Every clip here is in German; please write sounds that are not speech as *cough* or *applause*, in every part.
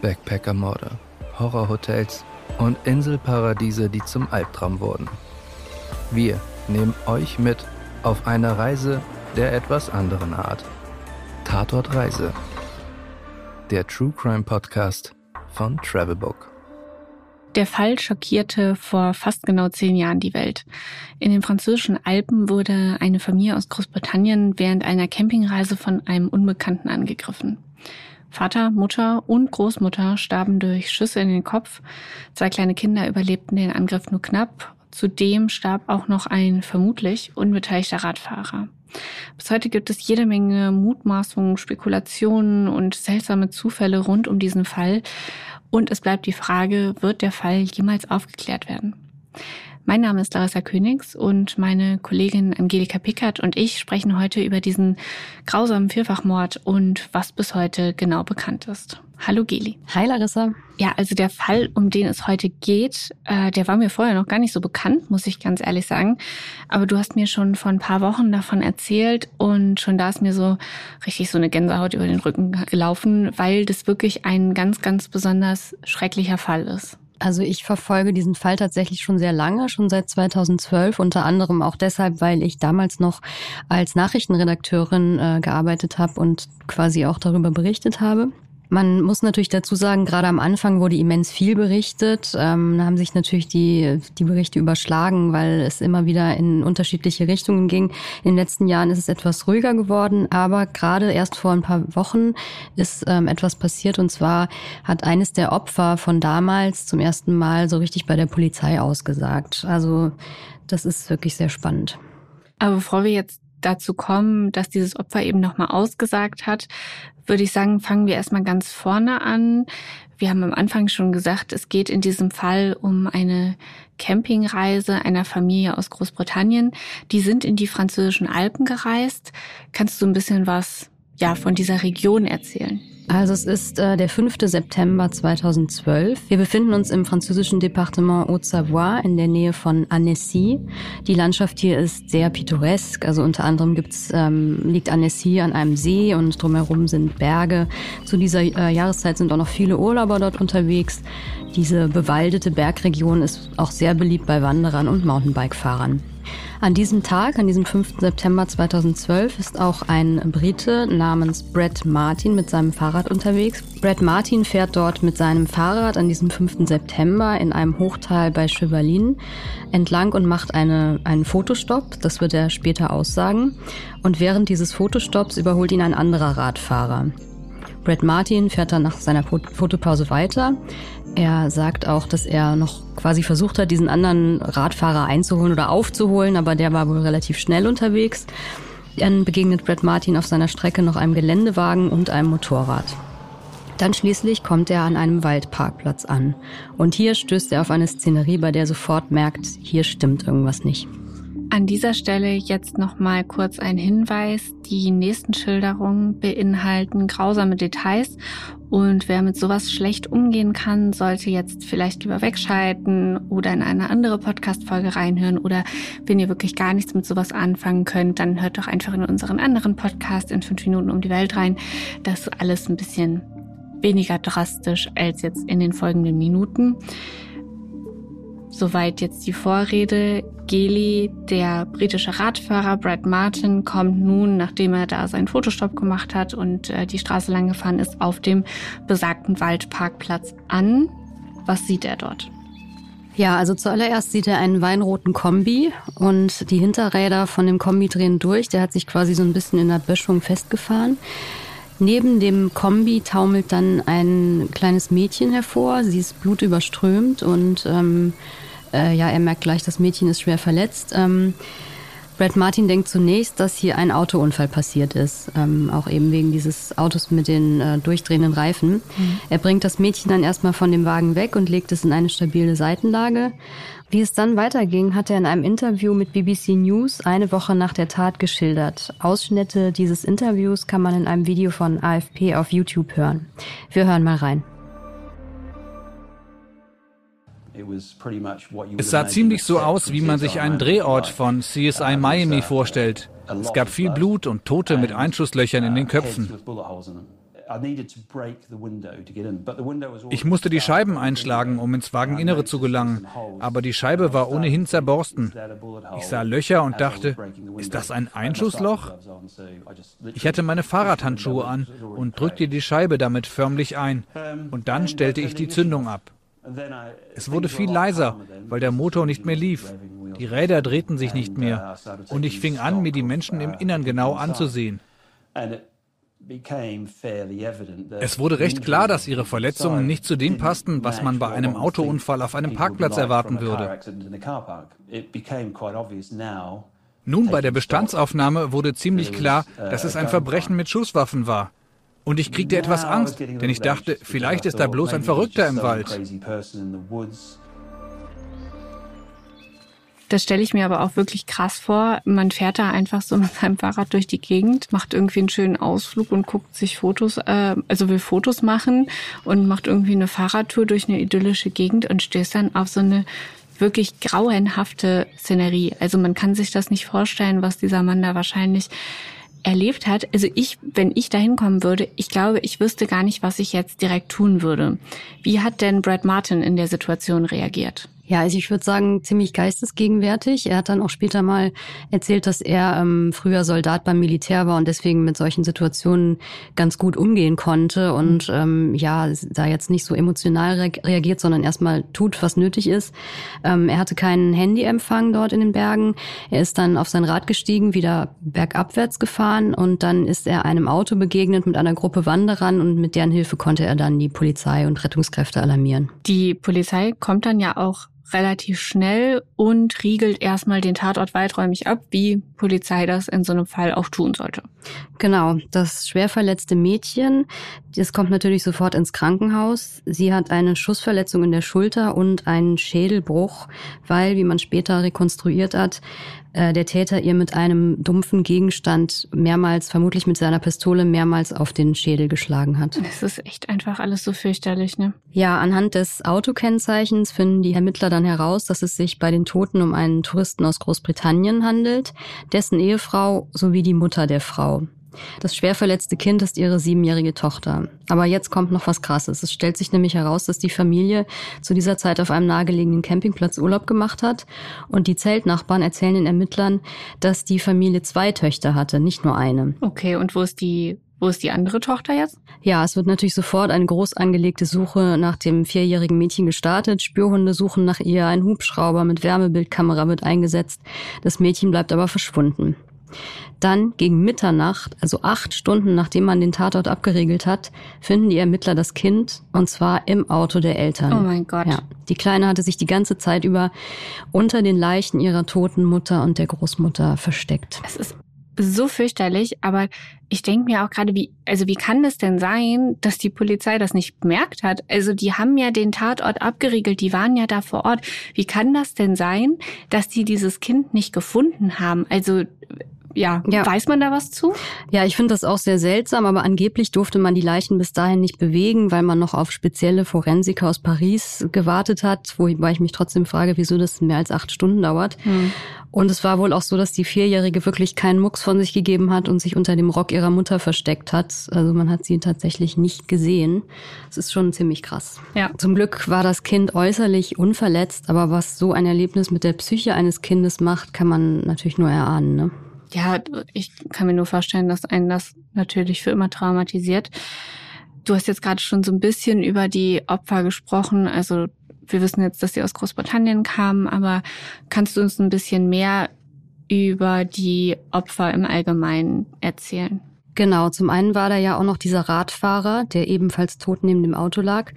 Backpackermorde, Horrorhotels und Inselparadiese, die zum Albtraum wurden. Wir nehmen euch mit auf eine Reise der etwas anderen Art. Tatort Reise. Der True Crime Podcast von Travelbook. Der Fall schockierte vor fast genau zehn Jahren die Welt. In den französischen Alpen wurde eine Familie aus Großbritannien während einer Campingreise von einem Unbekannten angegriffen. Vater, Mutter und Großmutter starben durch Schüsse in den Kopf. Zwei kleine Kinder überlebten den Angriff nur knapp. Zudem starb auch noch ein vermutlich unbeteiligter Radfahrer. Bis heute gibt es jede Menge Mutmaßungen, Spekulationen und seltsame Zufälle rund um diesen Fall. Und es bleibt die Frage, wird der Fall jemals aufgeklärt werden? Mein Name ist Larissa Königs und meine Kollegin Angelika Pickert und ich sprechen heute über diesen grausamen Vierfachmord und was bis heute genau bekannt ist. Hallo Geli. Hi Larissa. Ja, also der Fall, um den es heute geht, äh, der war mir vorher noch gar nicht so bekannt, muss ich ganz ehrlich sagen. Aber du hast mir schon vor ein paar Wochen davon erzählt und schon da ist mir so richtig so eine Gänsehaut über den Rücken gelaufen, weil das wirklich ein ganz, ganz besonders schrecklicher Fall ist. Also ich verfolge diesen Fall tatsächlich schon sehr lange, schon seit 2012, unter anderem auch deshalb, weil ich damals noch als Nachrichtenredakteurin äh, gearbeitet habe und quasi auch darüber berichtet habe. Man muss natürlich dazu sagen, gerade am Anfang wurde immens viel berichtet. Ähm, da haben sich natürlich die, die Berichte überschlagen, weil es immer wieder in unterschiedliche Richtungen ging. In den letzten Jahren ist es etwas ruhiger geworden, aber gerade erst vor ein paar Wochen ist ähm, etwas passiert und zwar hat eines der Opfer von damals zum ersten Mal so richtig bei der Polizei ausgesagt. Also das ist wirklich sehr spannend. Aber bevor wir jetzt dazu kommen, dass dieses Opfer eben nochmal ausgesagt hat, würde ich sagen, fangen wir erstmal ganz vorne an. Wir haben am Anfang schon gesagt, es geht in diesem Fall um eine Campingreise einer Familie aus Großbritannien. Die sind in die französischen Alpen gereist. Kannst du ein bisschen was ja, von dieser Region erzählen? Also es ist äh, der 5. September 2012. Wir befinden uns im französischen Departement Haute-Savoie in der Nähe von Annecy. Die Landschaft hier ist sehr pittoresk. Also unter anderem gibt's, ähm, liegt Annecy an einem See und drumherum sind Berge. Zu dieser äh, Jahreszeit sind auch noch viele Urlauber dort unterwegs. Diese bewaldete Bergregion ist auch sehr beliebt bei Wanderern und Mountainbike-Fahrern. An diesem Tag, an diesem 5. September 2012, ist auch ein Brite namens Brett Martin mit seinem Fahrrad unterwegs. Brett Martin fährt dort mit seinem Fahrrad an diesem 5. September in einem Hochtal bei Chevalin entlang und macht eine, einen Fotostopp. Das wird er später aussagen. Und während dieses Fotostopps überholt ihn ein anderer Radfahrer. Brett Martin fährt dann nach seiner Fotopause weiter. Er sagt auch, dass er noch quasi versucht hat, diesen anderen Radfahrer einzuholen oder aufzuholen, aber der war wohl relativ schnell unterwegs. Dann begegnet Brett Martin auf seiner Strecke noch einem Geländewagen und einem Motorrad. Dann schließlich kommt er an einem Waldparkplatz an. Und hier stößt er auf eine Szenerie, bei der er sofort merkt, hier stimmt irgendwas nicht. An dieser Stelle jetzt noch mal kurz ein Hinweis. Die nächsten Schilderungen beinhalten grausame Details und wer mit sowas schlecht umgehen kann, sollte jetzt vielleicht lieber wegschalten oder in eine andere Podcast-Folge reinhören oder wenn ihr wirklich gar nichts mit sowas anfangen könnt, dann hört doch einfach in unseren anderen Podcast in fünf Minuten um die Welt rein. Das ist alles ein bisschen weniger drastisch als jetzt in den folgenden Minuten. Soweit jetzt die Vorrede. Geli, der britische Radfahrer Brad Martin, kommt nun, nachdem er da seinen Fotostopp gemacht hat und äh, die Straße lang gefahren ist, auf dem besagten Waldparkplatz an. Was sieht er dort? Ja, also zuallererst sieht er einen weinroten Kombi und die Hinterräder von dem Kombi drehen durch. Der hat sich quasi so ein bisschen in der Böschung festgefahren. Neben dem Kombi taumelt dann ein kleines Mädchen hervor. Sie ist blutüberströmt und ähm, äh, ja, er merkt gleich, das Mädchen ist schwer verletzt. Ähm, Brad Martin denkt zunächst, dass hier ein Autounfall passiert ist, ähm, auch eben wegen dieses Autos mit den äh, durchdrehenden Reifen. Mhm. Er bringt das Mädchen dann erstmal von dem Wagen weg und legt es in eine stabile Seitenlage. Wie es dann weiterging, hat er in einem Interview mit BBC News eine Woche nach der Tat geschildert. Ausschnitte dieses Interviews kann man in einem Video von AFP auf YouTube hören. Wir hören mal rein. Es sah ziemlich so aus, wie man sich einen Drehort von CSI Miami vorstellt. Es gab viel Blut und Tote mit Einschusslöchern in den Köpfen. Ich musste die Scheiben einschlagen, um ins Wageninnere zu gelangen, aber die Scheibe war ohnehin zerborsten. Ich sah Löcher und dachte, ist das ein Einschussloch? Ich hatte meine Fahrradhandschuhe an und drückte die Scheibe damit förmlich ein, und dann stellte ich die Zündung ab. Es wurde viel leiser, weil der Motor nicht mehr lief. Die Räder drehten sich nicht mehr. Und ich fing an, mir die Menschen im Innern genau anzusehen. Es wurde recht klar, dass ihre Verletzungen nicht zu dem passten, was man bei einem Autounfall auf einem Parkplatz erwarten würde. Nun bei der Bestandsaufnahme wurde ziemlich klar, dass es ein Verbrechen mit Schusswaffen war. Und ich kriegte etwas Angst, denn ich dachte, vielleicht ist da bloß ein Verrückter im Wald. Das stelle ich mir aber auch wirklich krass vor. Man fährt da einfach so mit seinem Fahrrad durch die Gegend, macht irgendwie einen schönen Ausflug und guckt sich Fotos, äh, also will Fotos machen und macht irgendwie eine Fahrradtour durch eine idyllische Gegend und stößt dann auf so eine wirklich grauenhafte Szenerie. Also man kann sich das nicht vorstellen, was dieser Mann da wahrscheinlich erlebt hat. Also ich, wenn ich da hinkommen würde, ich glaube, ich wüsste gar nicht, was ich jetzt direkt tun würde. Wie hat denn Brad Martin in der Situation reagiert? Ja, also ich würde sagen, ziemlich geistesgegenwärtig. Er hat dann auch später mal erzählt, dass er ähm, früher Soldat beim Militär war und deswegen mit solchen Situationen ganz gut umgehen konnte und ähm, ja, da jetzt nicht so emotional re reagiert, sondern erstmal tut, was nötig ist. Ähm, er hatte keinen Handyempfang dort in den Bergen. Er ist dann auf sein Rad gestiegen, wieder bergabwärts gefahren und dann ist er einem Auto begegnet mit einer Gruppe Wanderern und mit deren Hilfe konnte er dann die Polizei und Rettungskräfte alarmieren. Die Polizei kommt dann ja auch relativ schnell und riegelt erstmal den Tatort weiträumig ab, wie Polizei das in so einem Fall auch tun sollte. Genau, das schwer verletzte Mädchen, das kommt natürlich sofort ins Krankenhaus. Sie hat eine Schussverletzung in der Schulter und einen Schädelbruch, weil, wie man später rekonstruiert hat, äh, der Täter ihr mit einem dumpfen Gegenstand mehrmals, vermutlich mit seiner Pistole, mehrmals auf den Schädel geschlagen hat. Das ist echt einfach alles so fürchterlich, ne? Ja, anhand des Autokennzeichens finden die Ermittler dann heraus, dass es sich bei den Toten um einen Touristen aus Großbritannien handelt, dessen Ehefrau sowie die Mutter der Frau. Das schwer verletzte Kind ist ihre siebenjährige Tochter. Aber jetzt kommt noch was Krasses. Es stellt sich nämlich heraus, dass die Familie zu dieser Zeit auf einem nahegelegenen Campingplatz Urlaub gemacht hat. Und die Zeltnachbarn erzählen den Ermittlern, dass die Familie zwei Töchter hatte, nicht nur eine. Okay, und wo ist die wo ist die andere Tochter jetzt? Ja, es wird natürlich sofort eine groß angelegte Suche nach dem vierjährigen Mädchen gestartet. Spürhunde suchen nach ihr, ein Hubschrauber mit Wärmebildkamera wird eingesetzt. Das Mädchen bleibt aber verschwunden. Dann gegen Mitternacht, also acht Stunden nachdem man den Tatort abgeriegelt hat, finden die Ermittler das Kind und zwar im Auto der Eltern. Oh mein Gott. Ja, die Kleine hatte sich die ganze Zeit über unter den Leichen ihrer toten Mutter und der Großmutter versteckt. Es ist so fürchterlich, aber ich denke mir auch gerade, wie, also wie kann das denn sein, dass die Polizei das nicht bemerkt hat? Also die haben ja den Tatort abgeriegelt, die waren ja da vor Ort. Wie kann das denn sein, dass die dieses Kind nicht gefunden haben? Also ja, ja, weiß man da was zu? Ja, ich finde das auch sehr seltsam, aber angeblich durfte man die Leichen bis dahin nicht bewegen, weil man noch auf spezielle Forensiker aus Paris gewartet hat, wobei ich mich trotzdem frage, wieso das mehr als acht Stunden dauert. Hm. Und es war wohl auch so, dass die Vierjährige wirklich keinen Mucks von sich gegeben hat und sich unter dem Rock ihrer Mutter versteckt hat. Also man hat sie tatsächlich nicht gesehen. Es ist schon ziemlich krass. Ja. Zum Glück war das Kind äußerlich unverletzt, aber was so ein Erlebnis mit der Psyche eines Kindes macht, kann man natürlich nur erahnen. Ne? Ja, ich kann mir nur vorstellen, dass einen das natürlich für immer traumatisiert. Du hast jetzt gerade schon so ein bisschen über die Opfer gesprochen. Also wir wissen jetzt, dass sie aus Großbritannien kamen, aber kannst du uns ein bisschen mehr über die Opfer im Allgemeinen erzählen? Genau, zum einen war da ja auch noch dieser Radfahrer, der ebenfalls tot neben dem Auto lag.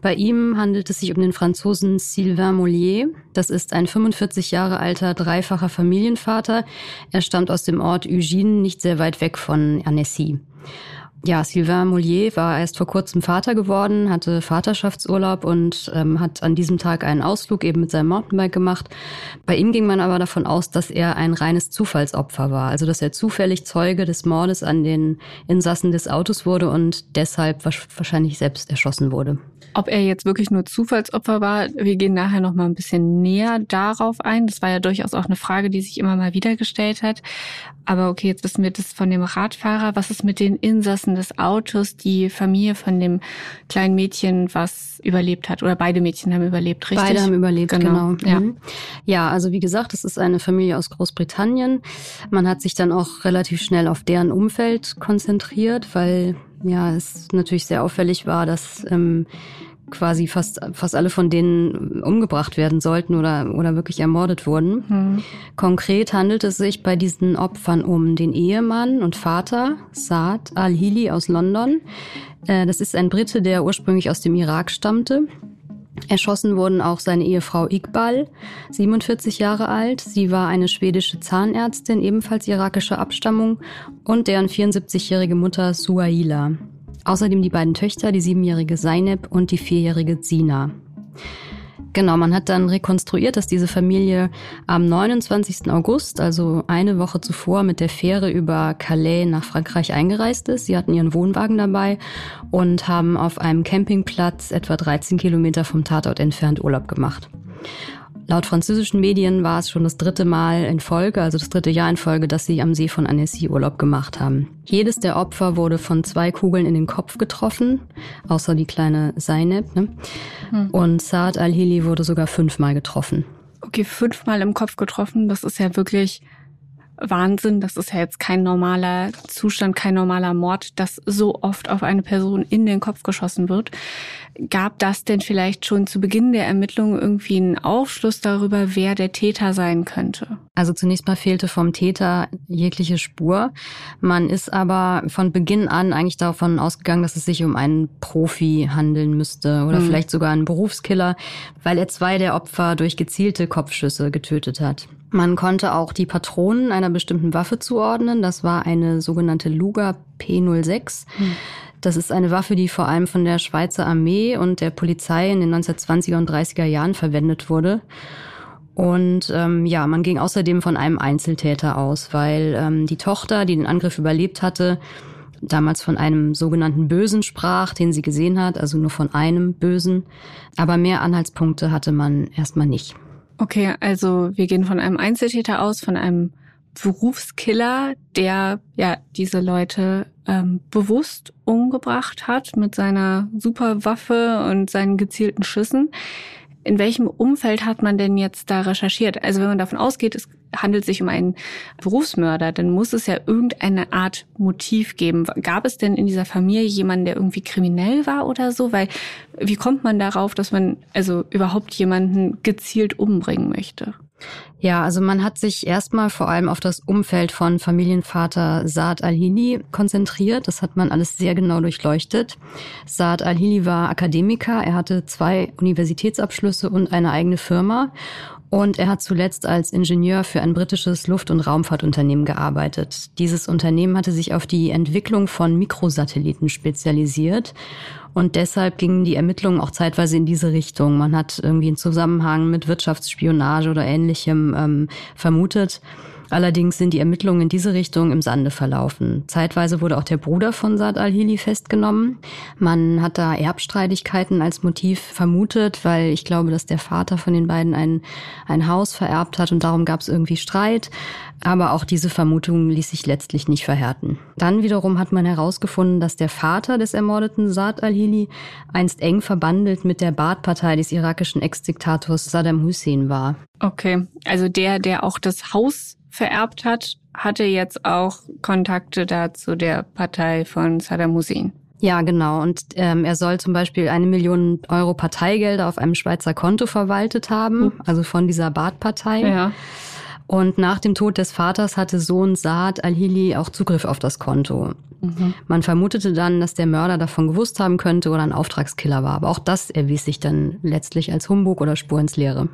Bei ihm handelt es sich um den Franzosen Sylvain Mollier. Das ist ein 45 Jahre alter, dreifacher Familienvater. Er stammt aus dem Ort Eugene, nicht sehr weit weg von Annecy. Ja, Sylvain Mollier war erst vor kurzem Vater geworden, hatte Vaterschaftsurlaub und ähm, hat an diesem Tag einen Ausflug eben mit seinem Mountainbike gemacht. Bei ihm ging man aber davon aus, dass er ein reines Zufallsopfer war, also dass er zufällig Zeuge des Mordes an den Insassen des Autos wurde und deshalb wahrscheinlich selbst erschossen wurde. Ob er jetzt wirklich nur Zufallsopfer war, wir gehen nachher noch mal ein bisschen näher darauf ein. Das war ja durchaus auch eine Frage, die sich immer mal wieder gestellt hat. Aber okay, jetzt wissen wir das von dem Radfahrer. Was ist mit den Insassen des Autos, die Familie von dem kleinen Mädchen, was überlebt hat? Oder beide Mädchen haben überlebt, richtig? Beide haben überlebt, genau. genau. Ja. Mhm. ja, also wie gesagt, es ist eine Familie aus Großbritannien. Man hat sich dann auch relativ schnell auf deren Umfeld konzentriert, weil ja, es natürlich sehr auffällig war, dass ähm, quasi fast, fast alle von denen umgebracht werden sollten oder, oder wirklich ermordet wurden. Mhm. Konkret handelt es sich bei diesen Opfern um den Ehemann und Vater Saad al-Hili aus London. Äh, das ist ein Brite, der ursprünglich aus dem Irak stammte. Erschossen wurden auch seine Ehefrau Iqbal, 47 Jahre alt. Sie war eine schwedische Zahnärztin, ebenfalls irakischer Abstammung, und deren 74-jährige Mutter Suaila. Außerdem die beiden Töchter, die siebenjährige Seineb und die vierjährige Zina. Genau, man hat dann rekonstruiert, dass diese Familie am 29. August, also eine Woche zuvor, mit der Fähre über Calais nach Frankreich eingereist ist. Sie hatten ihren Wohnwagen dabei und haben auf einem Campingplatz etwa 13 Kilometer vom Tatort entfernt Urlaub gemacht. Laut französischen Medien war es schon das dritte Mal in Folge, also das dritte Jahr in Folge, dass sie am See von Annecy Urlaub gemacht haben. Jedes der Opfer wurde von zwei Kugeln in den Kopf getroffen, außer die kleine Seineb. Ne? Hm. Und Saad al-Hili wurde sogar fünfmal getroffen. Okay, fünfmal im Kopf getroffen, das ist ja wirklich Wahnsinn. Das ist ja jetzt kein normaler Zustand, kein normaler Mord, dass so oft auf eine Person in den Kopf geschossen wird. Gab das denn vielleicht schon zu Beginn der Ermittlungen irgendwie einen Aufschluss darüber, wer der Täter sein könnte? Also zunächst mal fehlte vom Täter jegliche Spur. Man ist aber von Beginn an eigentlich davon ausgegangen, dass es sich um einen Profi handeln müsste oder mhm. vielleicht sogar einen Berufskiller, weil er zwei der Opfer durch gezielte Kopfschüsse getötet hat. Man konnte auch die Patronen einer bestimmten Waffe zuordnen. Das war eine sogenannte Luger P06. Mhm. Das ist eine Waffe, die vor allem von der Schweizer Armee und der Polizei in den 1920er und 30er Jahren verwendet wurde. Und ähm, ja, man ging außerdem von einem Einzeltäter aus, weil ähm, die Tochter, die den Angriff überlebt hatte, damals von einem sogenannten Bösen sprach, den sie gesehen hat, also nur von einem Bösen. Aber mehr Anhaltspunkte hatte man erstmal nicht. Okay, also wir gehen von einem Einzeltäter aus, von einem Berufskiller, der ja diese Leute ähm, bewusst umgebracht hat mit seiner Superwaffe und seinen gezielten Schüssen. In welchem Umfeld hat man denn jetzt da recherchiert? Also wenn man davon ausgeht, es handelt sich um einen Berufsmörder, dann muss es ja irgendeine Art Motiv geben. Gab es denn in dieser Familie jemanden, der irgendwie kriminell war oder so? Weil wie kommt man darauf, dass man also überhaupt jemanden gezielt umbringen möchte? Ja, also man hat sich erstmal vor allem auf das Umfeld von Familienvater Saad al-Hili konzentriert. Das hat man alles sehr genau durchleuchtet. Saad al-Hili war Akademiker. Er hatte zwei Universitätsabschlüsse und eine eigene Firma. Und er hat zuletzt als Ingenieur für ein britisches Luft- und Raumfahrtunternehmen gearbeitet. Dieses Unternehmen hatte sich auf die Entwicklung von Mikrosatelliten spezialisiert. Und deshalb gingen die Ermittlungen auch zeitweise in diese Richtung. Man hat irgendwie einen Zusammenhang mit Wirtschaftsspionage oder ähnlichem ähm, vermutet. Allerdings sind die Ermittlungen in diese Richtung im Sande verlaufen. Zeitweise wurde auch der Bruder von Saad al-Hili festgenommen. Man hat da Erbstreitigkeiten als Motiv vermutet, weil ich glaube, dass der Vater von den beiden ein, ein Haus vererbt hat und darum gab es irgendwie Streit. Aber auch diese Vermutung ließ sich letztlich nicht verhärten. Dann wiederum hat man herausgefunden, dass der Vater des ermordeten Saad al-Hili einst eng verbandelt mit der Baath-Partei des irakischen Ex-Diktators Saddam Hussein war. Okay, also der, der auch das Haus vererbt hat, hatte jetzt auch Kontakte da zu der Partei von Saddam Hussein. Ja, genau. Und ähm, er soll zum Beispiel eine Million Euro Parteigelder auf einem Schweizer Konto verwaltet haben, also von dieser Baath-Partei. Ja. Und nach dem Tod des Vaters hatte Sohn Saad al-Hili auch Zugriff auf das Konto. Mhm. Man vermutete dann, dass der Mörder davon gewusst haben könnte oder ein Auftragskiller war. Aber auch das erwies sich dann letztlich als Humbug oder Spur ins Leere.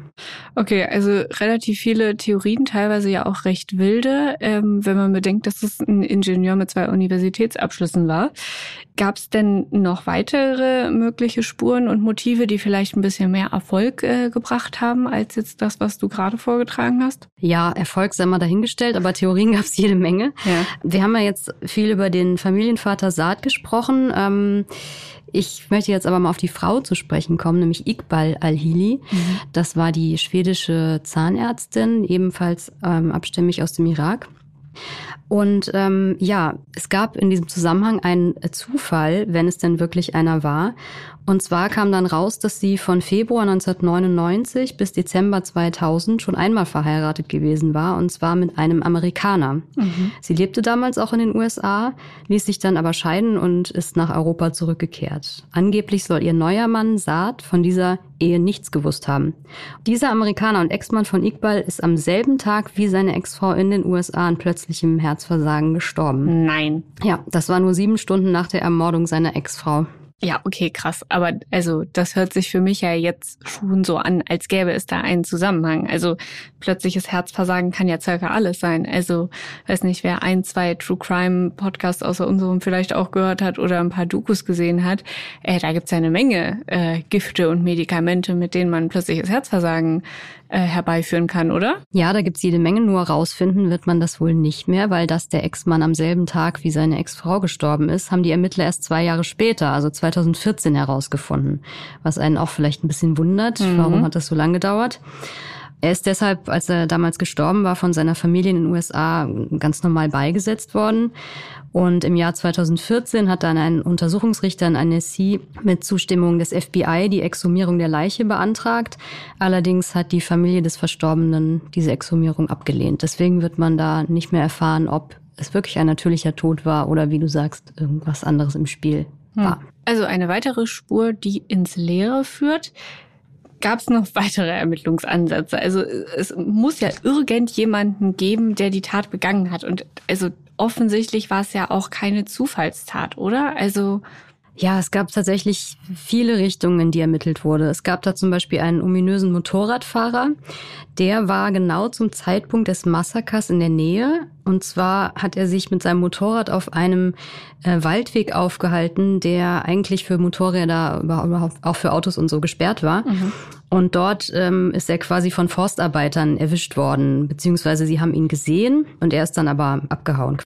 Okay, also relativ viele Theorien, teilweise ja auch recht wilde, ähm, wenn man bedenkt, dass es ein Ingenieur mit zwei Universitätsabschlüssen war. Gab es denn noch weitere mögliche Spuren und Motive, die vielleicht ein bisschen mehr Erfolg äh, gebracht haben, als jetzt das, was du gerade vorgetragen hast? Ja, Erfolg sei mal dahingestellt, aber Theorien *laughs* gab es jede Menge. Ja. Wir haben ja jetzt viel über den Familienvater Saad gesprochen. Ähm, ich möchte jetzt aber mal auf die Frau zu sprechen kommen, nämlich Iqbal Al-Hili. Mhm. Das war die schwedische Zahnärztin, ebenfalls ähm, abstämmig aus dem Irak. Und ähm, ja, es gab in diesem Zusammenhang einen Zufall, wenn es denn wirklich einer war. Und zwar kam dann raus, dass sie von Februar 1999 bis Dezember 2000 schon einmal verheiratet gewesen war, und zwar mit einem Amerikaner. Mhm. Sie lebte damals auch in den USA, ließ sich dann aber scheiden und ist nach Europa zurückgekehrt. Angeblich soll ihr neuer Mann Saad von dieser Ehe nichts gewusst haben. Dieser Amerikaner und Ex-Mann von Iqbal ist am selben Tag wie seine Ex-Frau in den USA an plötzlichem Herzversagen gestorben. Nein. Ja, das war nur sieben Stunden nach der Ermordung seiner Ex-Frau. Ja, okay, krass. Aber also das hört sich für mich ja jetzt schon so an, als gäbe es da einen Zusammenhang. Also plötzliches Herzversagen kann ja circa alles sein. Also weiß nicht, wer ein, zwei True Crime Podcasts außer unserem vielleicht auch gehört hat oder ein paar Dokus gesehen hat. Äh, da gibt's ja eine Menge äh, Gifte und Medikamente, mit denen man plötzliches Herzversagen äh, herbeiführen kann, oder? Ja, da gibt's jede Menge, nur rausfinden wird man das wohl nicht mehr, weil das der Ex-Mann am selben Tag wie seine Ex-Frau gestorben ist, haben die Ermittler erst zwei Jahre später, also 2014 herausgefunden. Was einen auch vielleicht ein bisschen wundert, mhm. warum hat das so lange gedauert? Er ist deshalb, als er damals gestorben war, von seiner Familie in den USA ganz normal beigesetzt worden. Und im Jahr 2014 hat dann ein Untersuchungsrichter in Annecy mit Zustimmung des FBI die Exhumierung der Leiche beantragt. Allerdings hat die Familie des Verstorbenen diese Exhumierung abgelehnt. Deswegen wird man da nicht mehr erfahren, ob es wirklich ein natürlicher Tod war oder wie du sagst, irgendwas anderes im Spiel hm. war. Also eine weitere Spur, die ins Leere führt. Gab es noch weitere Ermittlungsansätze? Also es muss ja irgendjemanden geben, der die Tat begangen hat. Und also offensichtlich war es ja auch keine Zufallstat, oder? Also ja, es gab tatsächlich viele Richtungen, in die ermittelt wurde. Es gab da zum Beispiel einen ominösen Motorradfahrer. Der war genau zum Zeitpunkt des Massakers in der Nähe. Und zwar hat er sich mit seinem Motorrad auf einem äh, Waldweg aufgehalten, der eigentlich für Motorräder, überhaupt auch für Autos und so gesperrt war. Mhm. Und dort ähm, ist er quasi von Forstarbeitern erwischt worden, beziehungsweise sie haben ihn gesehen und er ist dann aber abgehauen.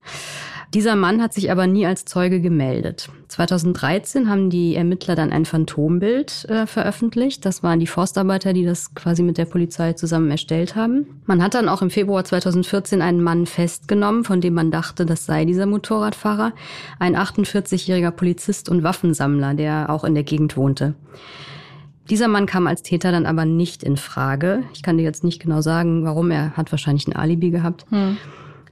Dieser Mann hat sich aber nie als Zeuge gemeldet. 2013 haben die Ermittler dann ein Phantombild äh, veröffentlicht. Das waren die Forstarbeiter, die das quasi mit der Polizei zusammen erstellt haben. Man hat dann auch im Februar 2014 einen Mann festgenommen, von dem man dachte, das sei dieser Motorradfahrer. Ein 48-jähriger Polizist und Waffensammler, der auch in der Gegend wohnte. Dieser Mann kam als Täter dann aber nicht in Frage. Ich kann dir jetzt nicht genau sagen, warum. Er hat wahrscheinlich ein Alibi gehabt. Hm.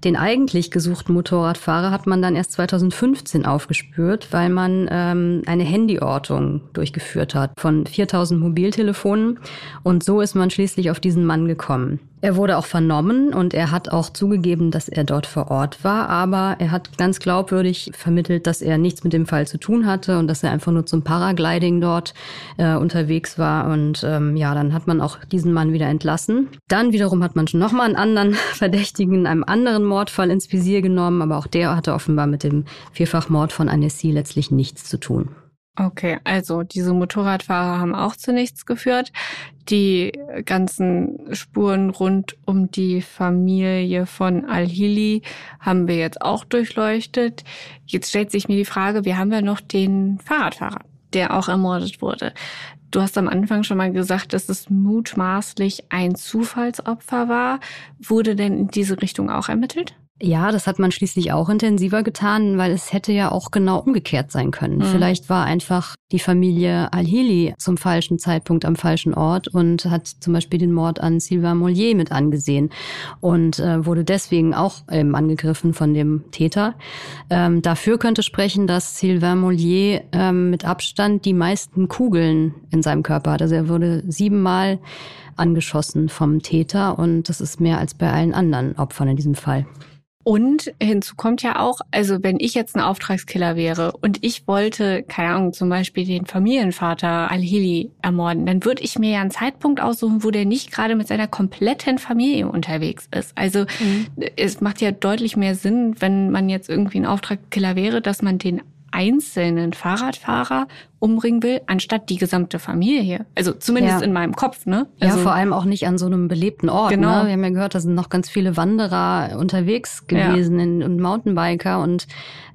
Den eigentlich gesuchten Motorradfahrer hat man dann erst 2015 aufgespürt, weil man ähm, eine Handyortung durchgeführt hat von 4000 Mobiltelefonen. Und so ist man schließlich auf diesen Mann gekommen. Er wurde auch vernommen und er hat auch zugegeben, dass er dort vor Ort war, aber er hat ganz glaubwürdig vermittelt, dass er nichts mit dem Fall zu tun hatte und dass er einfach nur zum Paragliding dort äh, unterwegs war. Und ähm, ja, dann hat man auch diesen Mann wieder entlassen. Dann wiederum hat man schon nochmal einen anderen *laughs* Verdächtigen in einem anderen Mordfall ins Visier genommen, aber auch der hatte offenbar mit dem Vierfachmord von Annecy letztlich nichts zu tun. Okay, also diese Motorradfahrer haben auch zu nichts geführt. Die ganzen Spuren rund um die Familie von Al-Hili haben wir jetzt auch durchleuchtet. Jetzt stellt sich mir die Frage, wir haben ja noch den Fahrradfahrer, der auch ermordet wurde. Du hast am Anfang schon mal gesagt, dass es mutmaßlich ein Zufallsopfer war. Wurde denn in diese Richtung auch ermittelt? Ja, das hat man schließlich auch intensiver getan, weil es hätte ja auch genau umgekehrt sein können. Mhm. Vielleicht war einfach die Familie Al-Hili zum falschen Zeitpunkt am falschen Ort und hat zum Beispiel den Mord an Sylvain Mollier mit angesehen und äh, wurde deswegen auch ähm, angegriffen von dem Täter. Ähm, dafür könnte sprechen, dass Sylvain Mollier ähm, mit Abstand die meisten Kugeln in seinem Körper hat. Also er wurde siebenmal angeschossen vom Täter und das ist mehr als bei allen anderen Opfern in diesem Fall. Und hinzu kommt ja auch, also wenn ich jetzt ein Auftragskiller wäre und ich wollte, keine Ahnung, zum Beispiel den Familienvater Al-Hili ermorden, dann würde ich mir ja einen Zeitpunkt aussuchen, wo der nicht gerade mit seiner kompletten Familie unterwegs ist. Also mhm. es macht ja deutlich mehr Sinn, wenn man jetzt irgendwie ein Auftragskiller wäre, dass man den einzelnen Fahrradfahrer umbringen will, anstatt die gesamte Familie. Also zumindest ja. in meinem Kopf, ne? Also, ja, vor allem auch nicht an so einem belebten Ort. Genau. Ne? Wir haben ja gehört, da sind noch ganz viele Wanderer unterwegs gewesen ja. in, und Mountainbiker und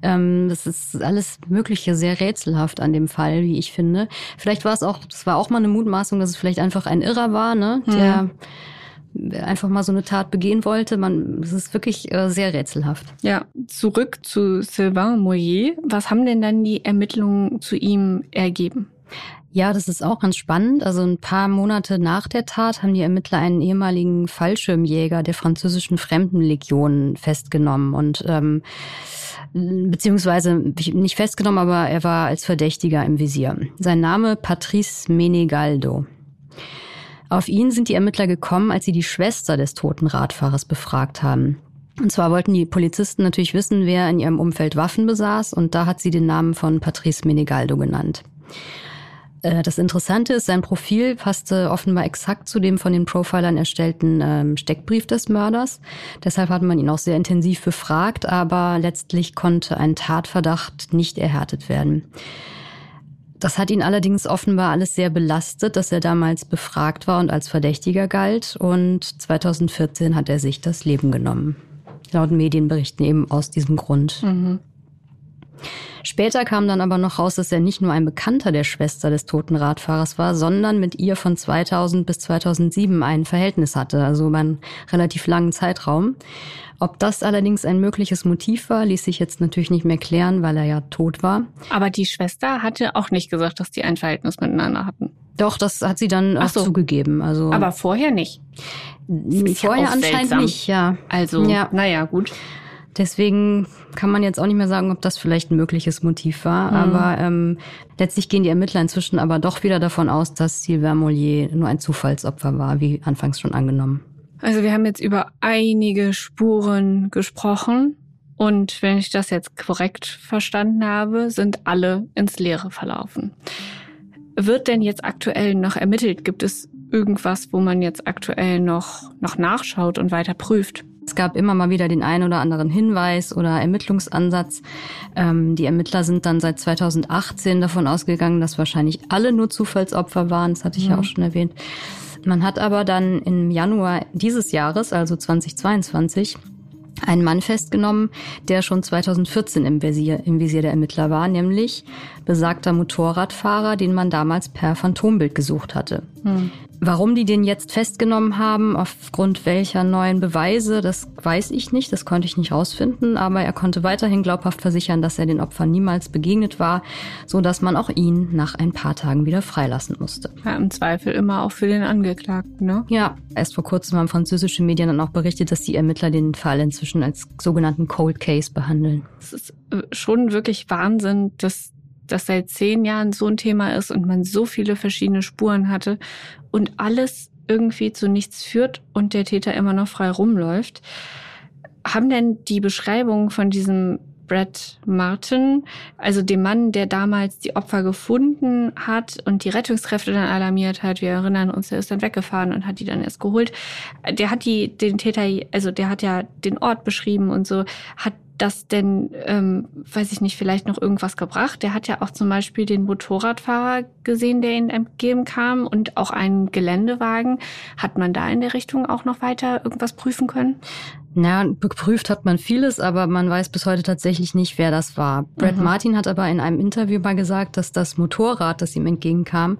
ähm, das ist alles Mögliche sehr rätselhaft an dem Fall, wie ich finde. Vielleicht war es auch, das war auch mal eine Mutmaßung, dass es vielleicht einfach ein Irrer war, ne? Der hm einfach mal so eine Tat begehen wollte. Man, es ist wirklich äh, sehr rätselhaft. Ja, zurück zu Sylvain Moyer. Was haben denn dann die Ermittlungen zu ihm ergeben? Ja, das ist auch ganz spannend. Also ein paar Monate nach der Tat haben die Ermittler einen ehemaligen Fallschirmjäger der französischen Fremdenlegion festgenommen und ähm, beziehungsweise nicht festgenommen, aber er war als Verdächtiger im Visier. Sein Name Patrice Menegaldo. Auf ihn sind die Ermittler gekommen, als sie die Schwester des toten Radfahrers befragt haben. Und zwar wollten die Polizisten natürlich wissen, wer in ihrem Umfeld Waffen besaß, und da hat sie den Namen von Patrice Menegaldo genannt. Äh, das Interessante ist, sein Profil passte offenbar exakt zu dem von den Profilern erstellten ähm, Steckbrief des Mörders. Deshalb hat man ihn auch sehr intensiv befragt, aber letztlich konnte ein Tatverdacht nicht erhärtet werden. Das hat ihn allerdings offenbar alles sehr belastet, dass er damals befragt war und als Verdächtiger galt. Und 2014 hat er sich das Leben genommen. Laut Medienberichten eben aus diesem Grund. Mhm. Später kam dann aber noch raus, dass er nicht nur ein Bekannter der Schwester des toten Radfahrers war, sondern mit ihr von 2000 bis 2007 ein Verhältnis hatte, also über einen relativ langen Zeitraum. Ob das allerdings ein mögliches Motiv war, ließ sich jetzt natürlich nicht mehr klären, weil er ja tot war. Aber die Schwester hatte auch nicht gesagt, dass die ein Verhältnis miteinander hatten. Doch, das hat sie dann auch so. zugegeben. Also aber vorher nicht. Vorher ja anscheinend seltsam. nicht, ja. Also, ja. naja, gut. Deswegen kann man jetzt auch nicht mehr sagen, ob das vielleicht ein mögliches Motiv war. Mhm. Aber ähm, letztlich gehen die Ermittler inzwischen aber doch wieder davon aus, dass Sylvain Mollier nur ein Zufallsopfer war, wie anfangs schon angenommen. Also wir haben jetzt über einige Spuren gesprochen. Und wenn ich das jetzt korrekt verstanden habe, sind alle ins Leere verlaufen. Wird denn jetzt aktuell noch ermittelt? Gibt es irgendwas, wo man jetzt aktuell noch, noch nachschaut und weiter prüft? Es gab immer mal wieder den einen oder anderen Hinweis oder Ermittlungsansatz. Ähm, die Ermittler sind dann seit 2018 davon ausgegangen, dass wahrscheinlich alle nur Zufallsopfer waren. Das hatte ich mhm. ja auch schon erwähnt. Man hat aber dann im Januar dieses Jahres, also 2022, einen Mann festgenommen, der schon 2014 im Visier, im Visier der Ermittler war, nämlich besagter Motorradfahrer, den man damals per Phantombild gesucht hatte. Hm. Warum die den jetzt festgenommen haben, aufgrund welcher neuen Beweise, das weiß ich nicht, das konnte ich nicht rausfinden, aber er konnte weiterhin glaubhaft versichern, dass er den Opfern niemals begegnet war, so dass man auch ihn nach ein paar Tagen wieder freilassen musste. Ja, im Zweifel immer auch für den Angeklagten, ne? Ja, erst vor kurzem haben französische Medien dann auch berichtet, dass die Ermittler den Fall inzwischen als sogenannten Cold Case behandeln. Es ist äh, schon wirklich Wahnsinn, dass das seit zehn Jahren so ein Thema ist und man so viele verschiedene Spuren hatte und alles irgendwie zu nichts führt und der Täter immer noch frei rumläuft. Haben denn die Beschreibungen von diesem Brad Martin, also dem Mann, der damals die Opfer gefunden hat und die Rettungskräfte dann alarmiert hat. Wir erinnern uns, er ist dann weggefahren und hat die dann erst geholt. Der hat die, den Täter, also der hat ja den Ort beschrieben und so, hat das denn, ähm, weiß ich nicht, vielleicht noch irgendwas gebracht? Der hat ja auch zum Beispiel den Motorradfahrer gesehen, der ihn entgegen kam und auch einen Geländewagen. Hat man da in der Richtung auch noch weiter irgendwas prüfen können? Na, geprüft hat man vieles, aber man weiß bis heute tatsächlich nicht, wer das war. Brad mhm. Martin hat aber in einem Interview mal gesagt, dass das Motorrad, das ihm entgegenkam,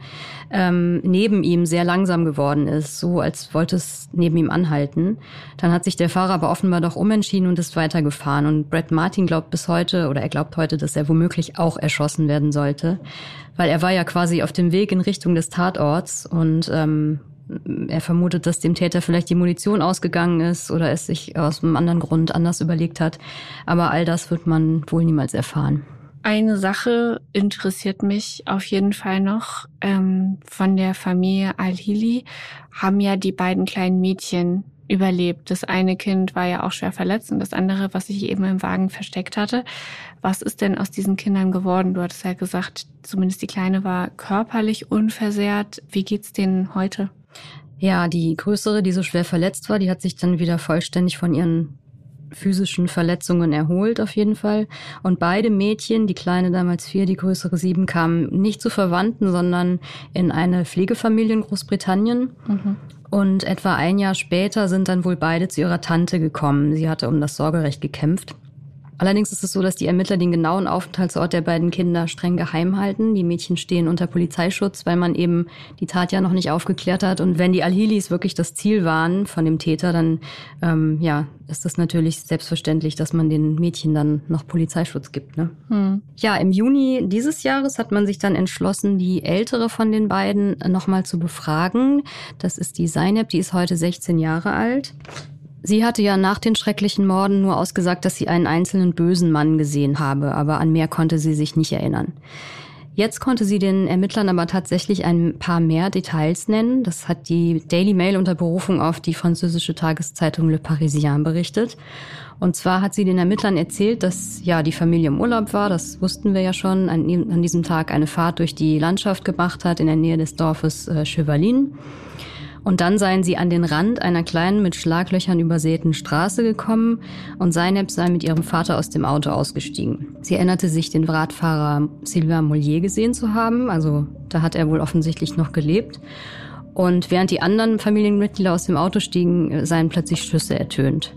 ähm, neben ihm sehr langsam geworden ist, so als wollte es neben ihm anhalten. Dann hat sich der Fahrer aber offenbar doch umentschieden und ist weitergefahren. Und Brad Martin glaubt bis heute, oder er glaubt heute, dass er womöglich auch erschossen werden sollte, weil er war ja quasi auf dem Weg in Richtung des Tatorts und ähm, er vermutet, dass dem Täter vielleicht die Munition ausgegangen ist oder es sich aus einem anderen Grund anders überlegt hat. Aber all das wird man wohl niemals erfahren. Eine Sache interessiert mich auf jeden Fall noch. Ähm, von der Familie Al-Hili haben ja die beiden kleinen Mädchen überlebt. Das eine Kind war ja auch schwer verletzt und das andere, was sich eben im Wagen versteckt hatte. Was ist denn aus diesen Kindern geworden? Du hattest ja gesagt, zumindest die Kleine war körperlich unversehrt. Wie geht's denen heute? Ja, die größere, die so schwer verletzt war, die hat sich dann wieder vollständig von ihren physischen Verletzungen erholt auf jeden Fall. Und beide Mädchen, die kleine damals vier, die größere sieben, kamen nicht zu Verwandten, sondern in eine Pflegefamilie in Großbritannien. Mhm. Und etwa ein Jahr später sind dann wohl beide zu ihrer Tante gekommen. Sie hatte um das Sorgerecht gekämpft. Allerdings ist es so, dass die Ermittler den genauen Aufenthaltsort der beiden Kinder streng geheim halten. Die Mädchen stehen unter Polizeischutz, weil man eben die Tat ja noch nicht aufgeklärt hat. Und wenn die Al-Hilis wirklich das Ziel waren von dem Täter, dann ähm, ja, ist das natürlich selbstverständlich, dass man den Mädchen dann noch Polizeischutz gibt. Ne? Hm. Ja, im Juni dieses Jahres hat man sich dann entschlossen, die ältere von den beiden nochmal zu befragen. Das ist die Seineb, die ist heute 16 Jahre alt. Sie hatte ja nach den schrecklichen Morden nur ausgesagt, dass sie einen einzelnen bösen Mann gesehen habe, aber an mehr konnte sie sich nicht erinnern. Jetzt konnte sie den Ermittlern aber tatsächlich ein paar mehr Details nennen. Das hat die Daily Mail unter Berufung auf die französische Tageszeitung Le Parisien berichtet. Und zwar hat sie den Ermittlern erzählt, dass ja die Familie im Urlaub war, das wussten wir ja schon, an, an diesem Tag eine Fahrt durch die Landschaft gemacht hat in der Nähe des Dorfes äh, Chevalin. Und dann seien sie an den Rand einer kleinen, mit Schlaglöchern übersäten Straße gekommen und Zeynep sei mit ihrem Vater aus dem Auto ausgestiegen. Sie erinnerte sich, den Radfahrer Sylvain Mollier gesehen zu haben, also da hat er wohl offensichtlich noch gelebt. Und während die anderen Familienmitglieder aus dem Auto stiegen, seien plötzlich Schüsse ertönt.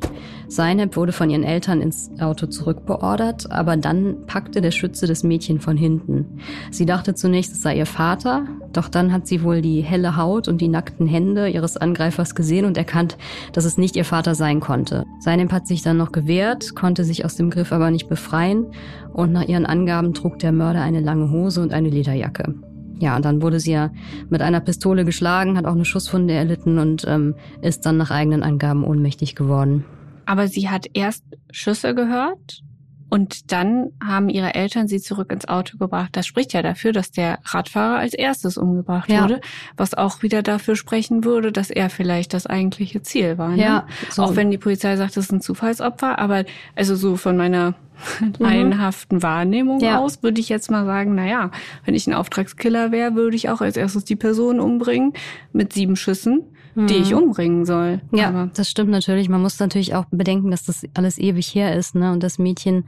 Seineb wurde von ihren Eltern ins Auto zurückbeordert, aber dann packte der Schütze das Mädchen von hinten. Sie dachte zunächst, es sei ihr Vater, doch dann hat sie wohl die helle Haut und die nackten Hände ihres Angreifers gesehen und erkannt, dass es nicht ihr Vater sein konnte. Seineb hat sich dann noch gewehrt, konnte sich aus dem Griff aber nicht befreien und nach ihren Angaben trug der Mörder eine lange Hose und eine Lederjacke. Ja, und dann wurde sie ja mit einer Pistole geschlagen, hat auch eine Schusswunde erlitten und ähm, ist dann nach eigenen Angaben ohnmächtig geworden. Aber sie hat erst Schüsse gehört und dann haben ihre Eltern sie zurück ins Auto gebracht. Das spricht ja dafür, dass der Radfahrer als erstes umgebracht ja. wurde, was auch wieder dafür sprechen würde, dass er vielleicht das eigentliche Ziel war. Ne? Ja, so. Auch wenn die Polizei sagt, das ist ein Zufallsopfer, aber also so von meiner *laughs* mhm. Wahrnehmung ja. aus, würde ich jetzt mal sagen, na ja, wenn ich ein Auftragskiller wäre, würde ich auch als erstes die Person umbringen mit sieben Schüssen die ich mhm. umbringen soll. Ja, Aber das stimmt natürlich. Man muss natürlich auch bedenken, dass das alles ewig her ist, ne? Und das Mädchen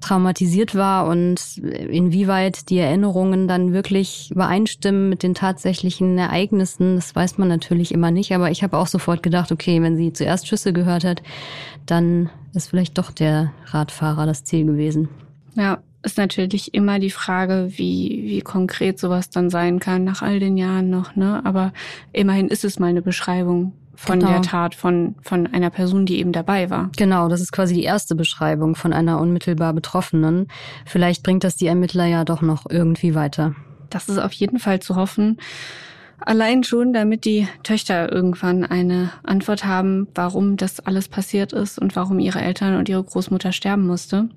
traumatisiert war und inwieweit die Erinnerungen dann wirklich übereinstimmen mit den tatsächlichen Ereignissen, das weiß man natürlich immer nicht. Aber ich habe auch sofort gedacht, okay, wenn sie zuerst Schüsse gehört hat, dann ist vielleicht doch der Radfahrer das Ziel gewesen. Ja, ist natürlich immer die Frage, wie, wie konkret sowas dann sein kann nach all den Jahren noch, ne? Aber immerhin ist es mal eine Beschreibung von genau. der Tat von, von einer Person, die eben dabei war. Genau, das ist quasi die erste Beschreibung von einer unmittelbar Betroffenen. Vielleicht bringt das die Ermittler ja doch noch irgendwie weiter. Das ist auf jeden Fall zu hoffen. Allein schon, damit die Töchter irgendwann eine Antwort haben, warum das alles passiert ist und warum ihre Eltern und ihre Großmutter sterben musste.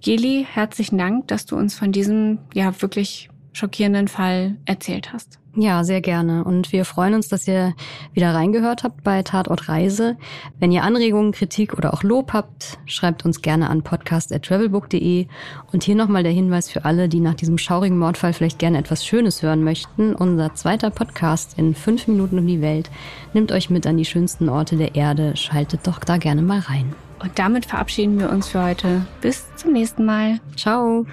Geli, herzlichen Dank, dass du uns von diesem ja wirklich schockierenden Fall erzählt hast. Ja, sehr gerne. Und wir freuen uns, dass ihr wieder reingehört habt bei Tatort Reise. Wenn ihr Anregungen, Kritik oder auch Lob habt, schreibt uns gerne an podcast.travelbook.de. Und hier nochmal der Hinweis für alle, die nach diesem schaurigen Mordfall vielleicht gerne etwas Schönes hören möchten. Unser zweiter Podcast in fünf Minuten um die Welt nimmt euch mit an die schönsten Orte der Erde. Schaltet doch da gerne mal rein. Und damit verabschieden wir uns für heute. Bis zum nächsten Mal. Ciao.